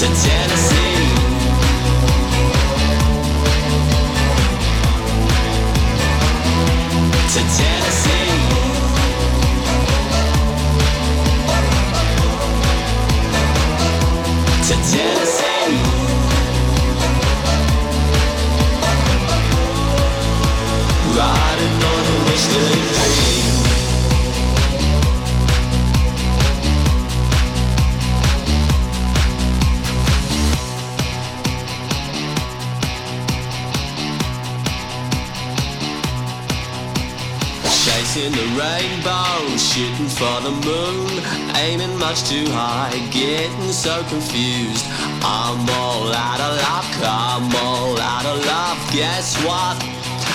since much too high, getting so confused. I'm all out of luck, I'm all out of love. Guess what?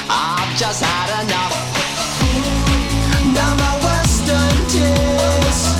I've just had enough. Now my western tears.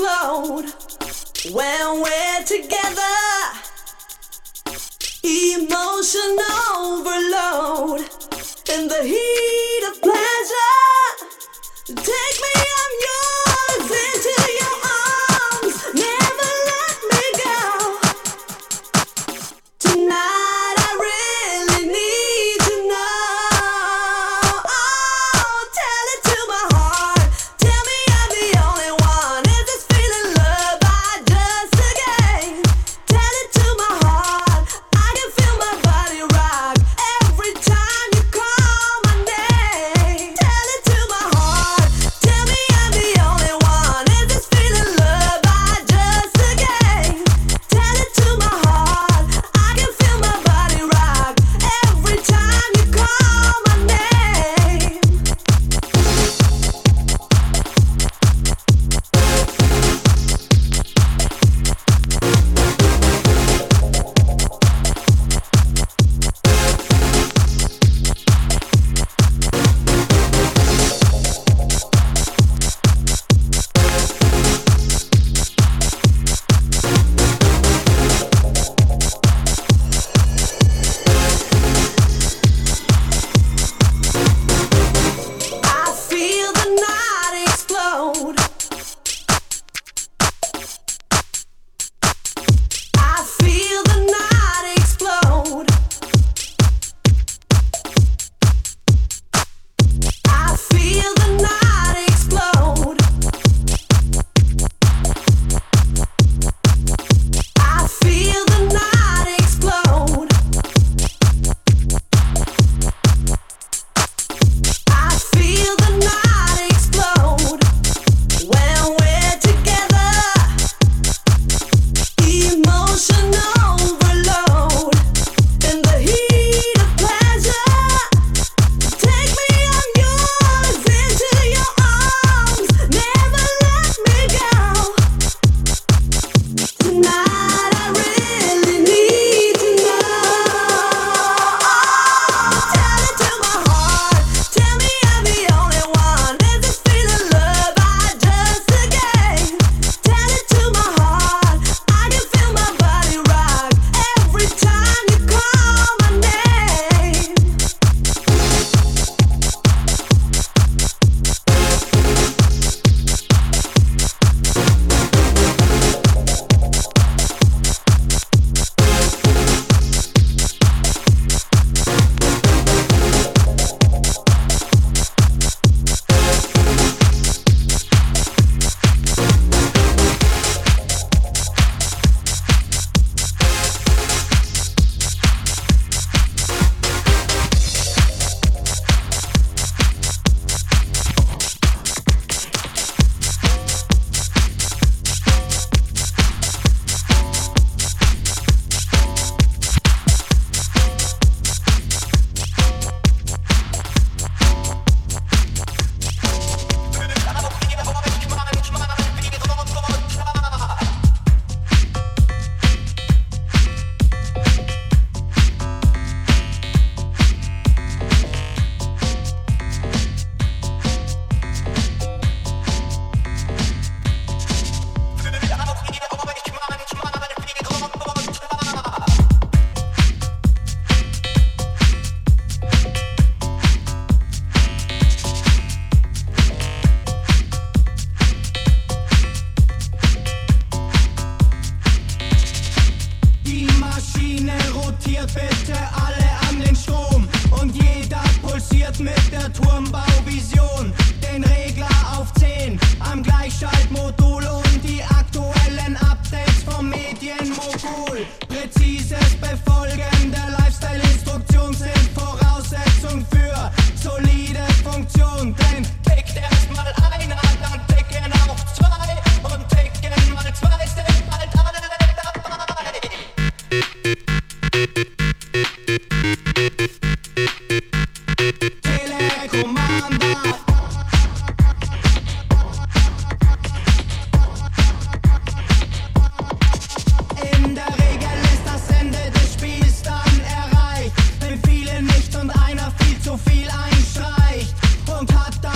explode when we're together. Emotion overload in the heat of pleasure. Take me, I'm yours.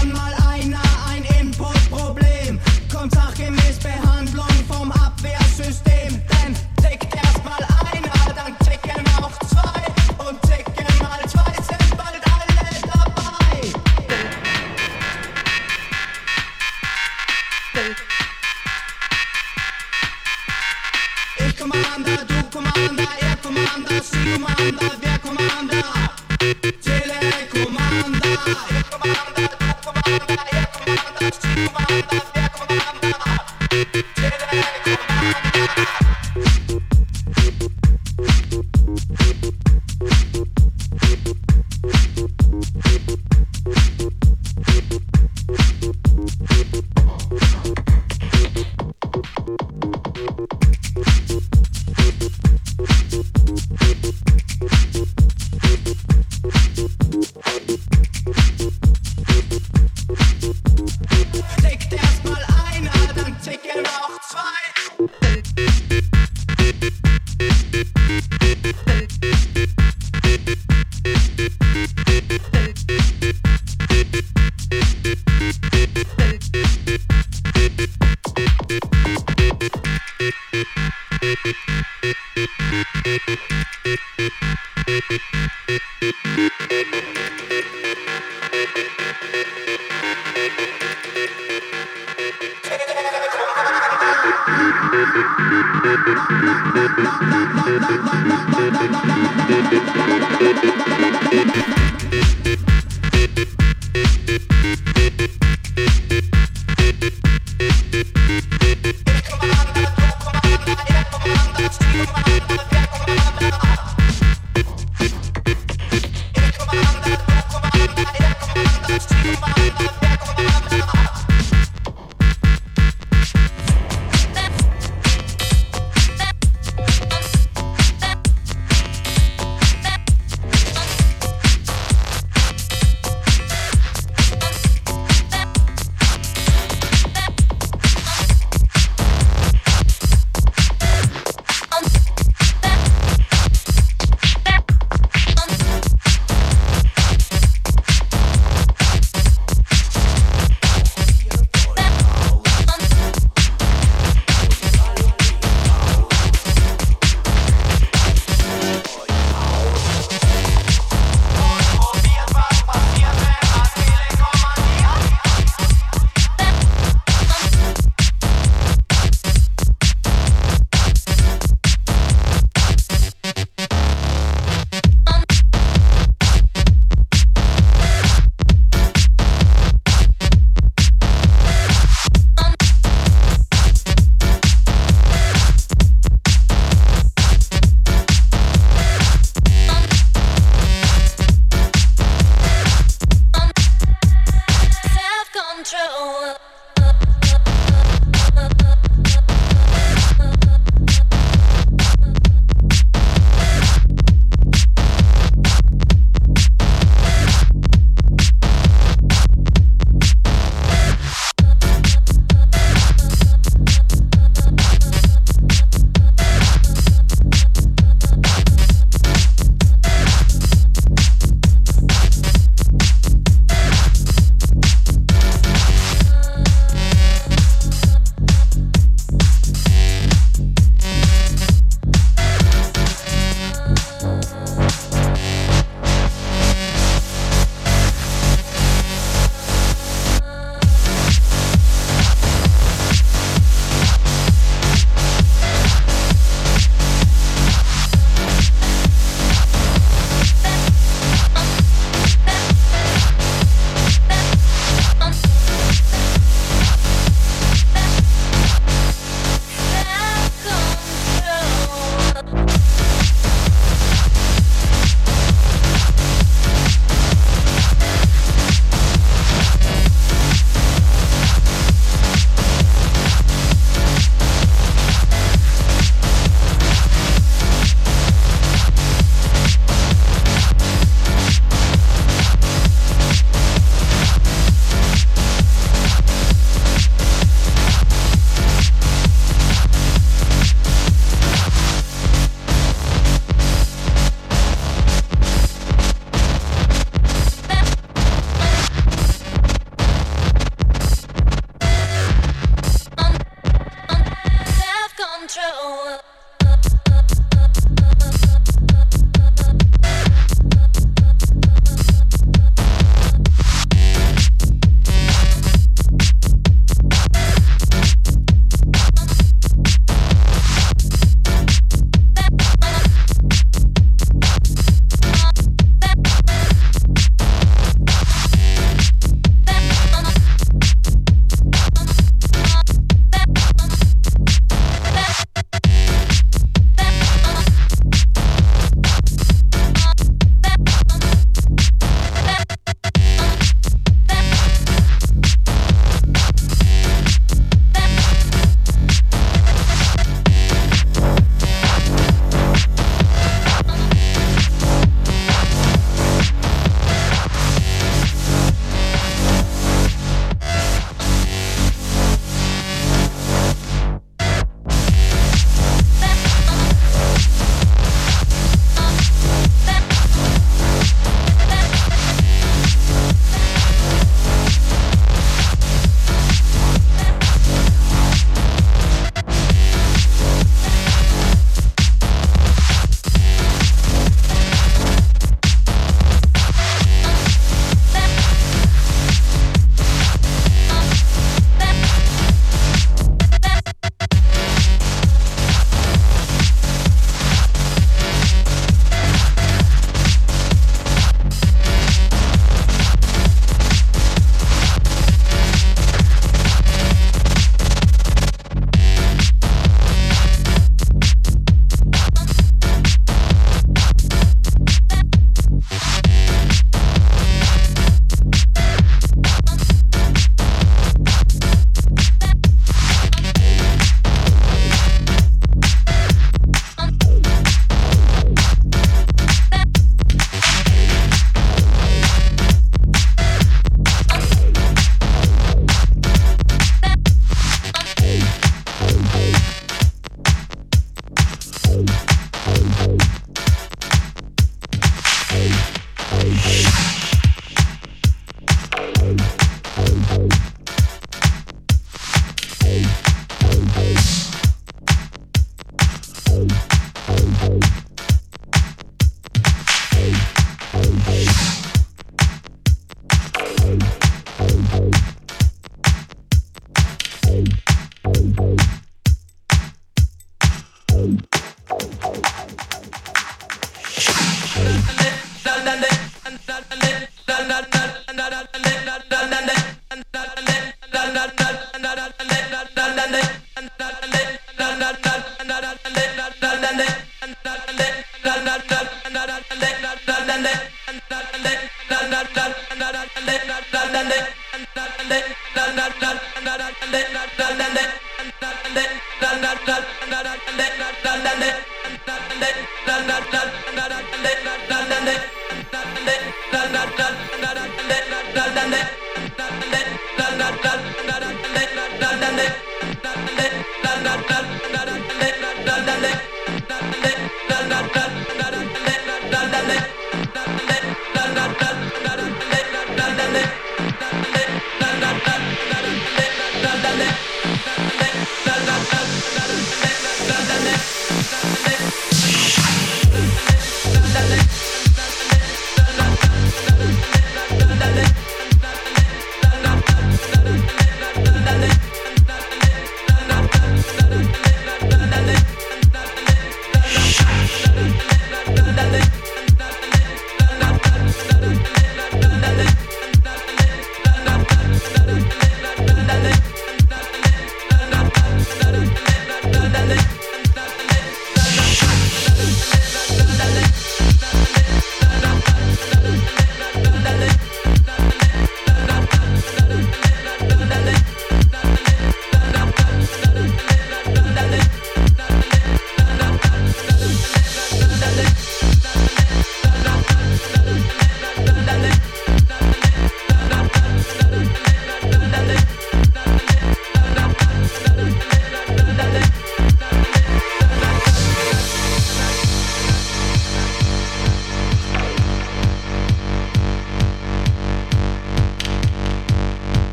I'm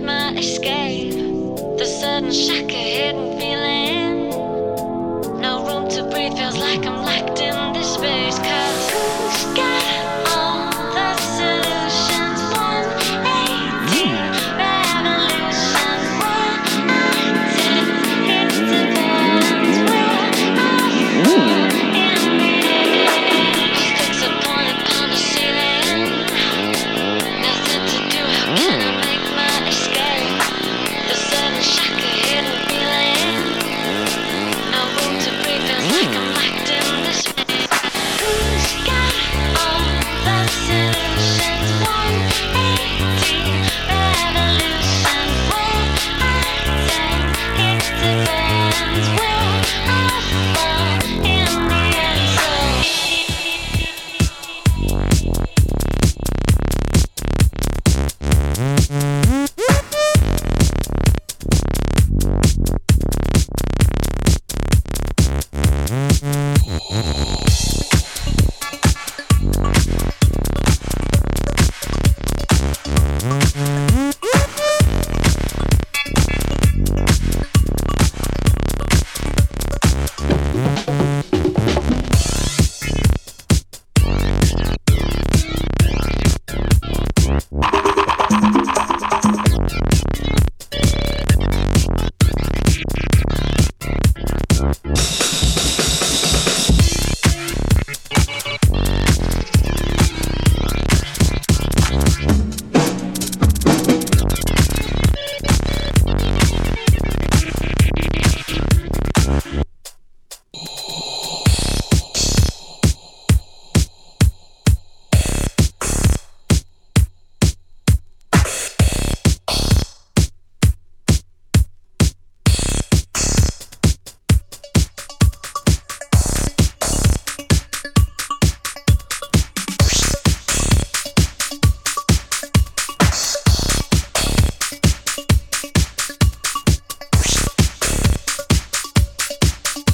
like I'm locked in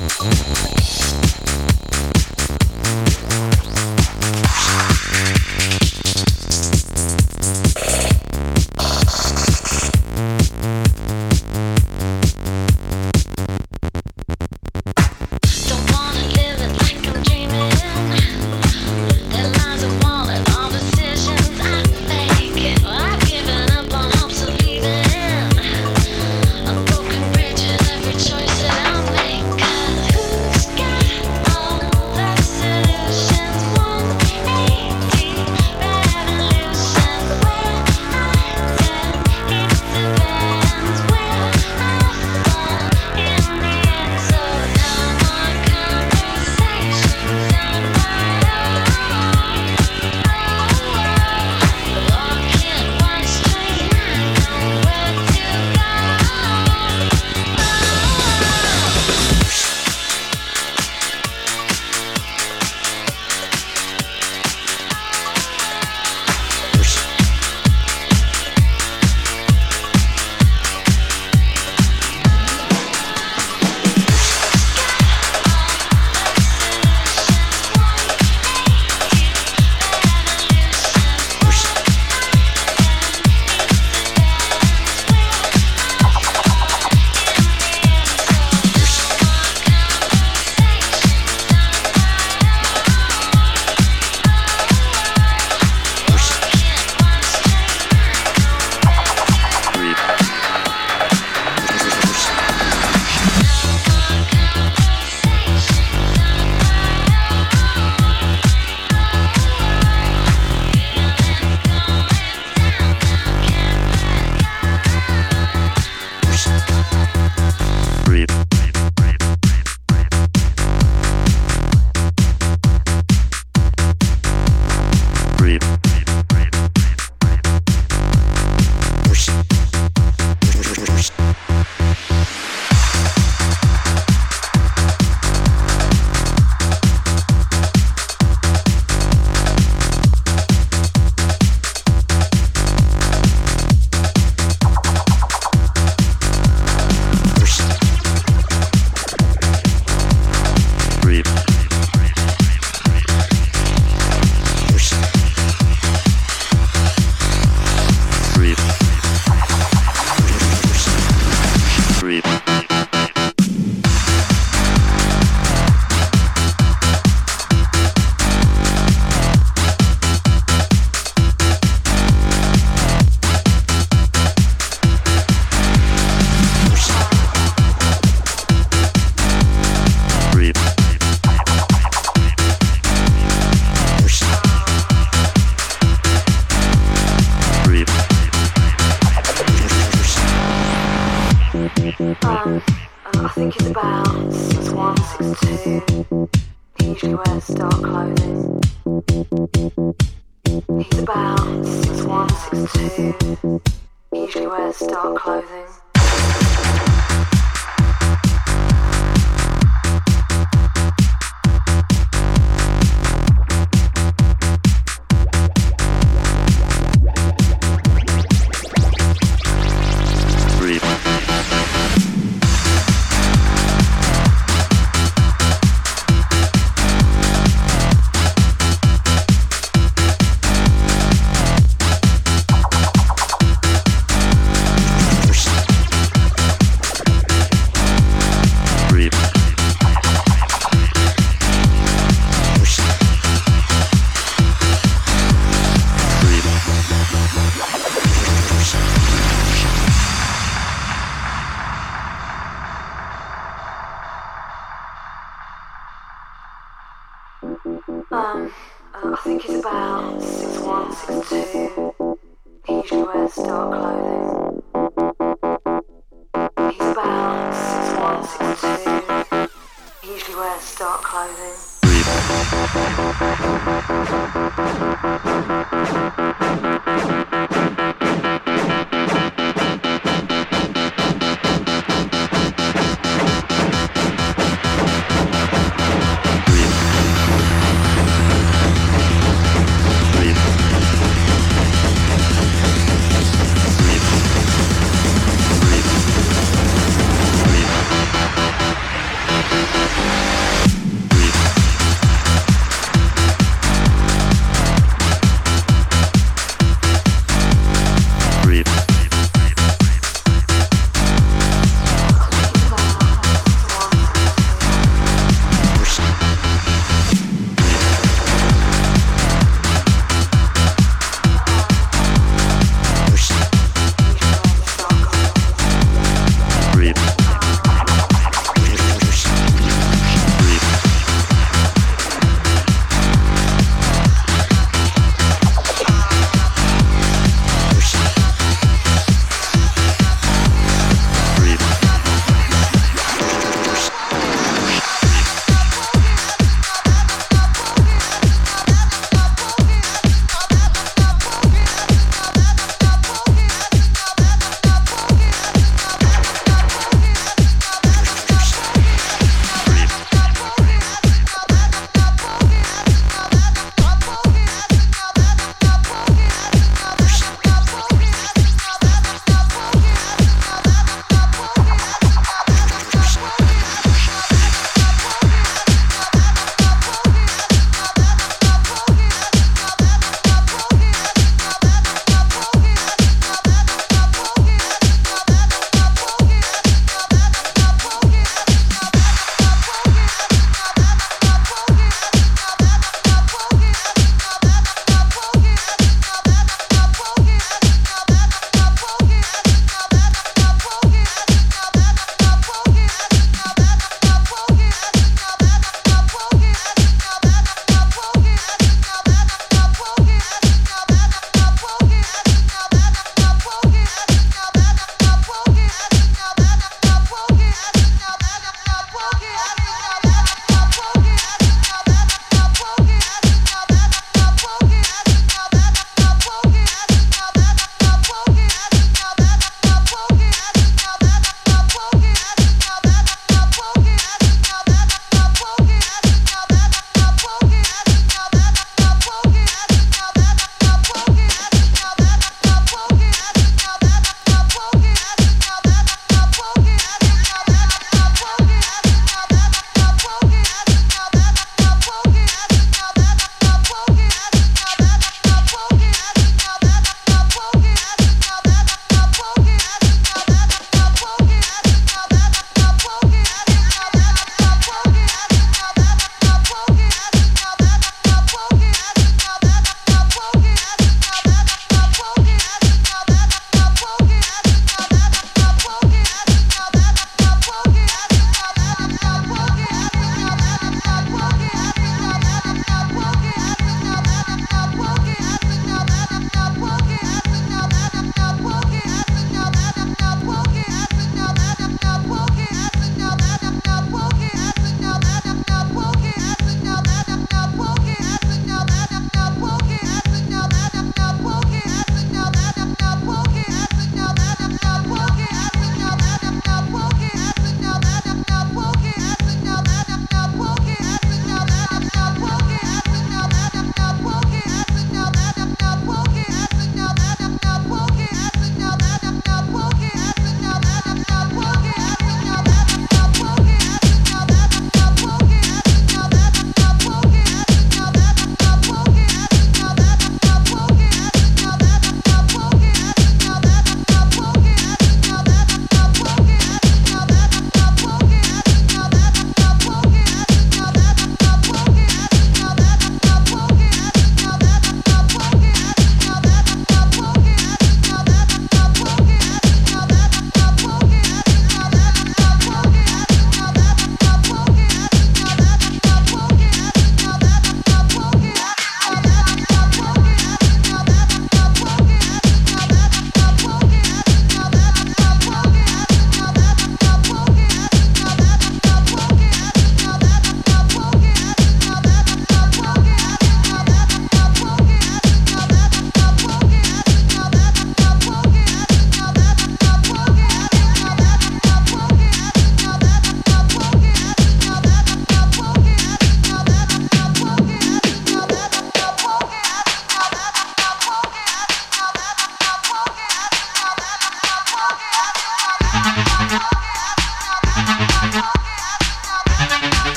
うん。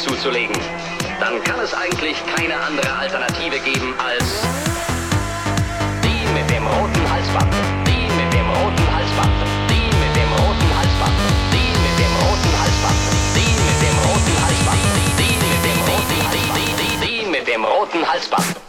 zuzulegen, dann kann es eigentlich keine andere Alternative geben als die mit dem roten Halsband, die mit dem roten Halsband, die mit dem roten Halsband, die mit dem roten Halsband, die mit dem roten Halsband, die mit dem roten Halsband.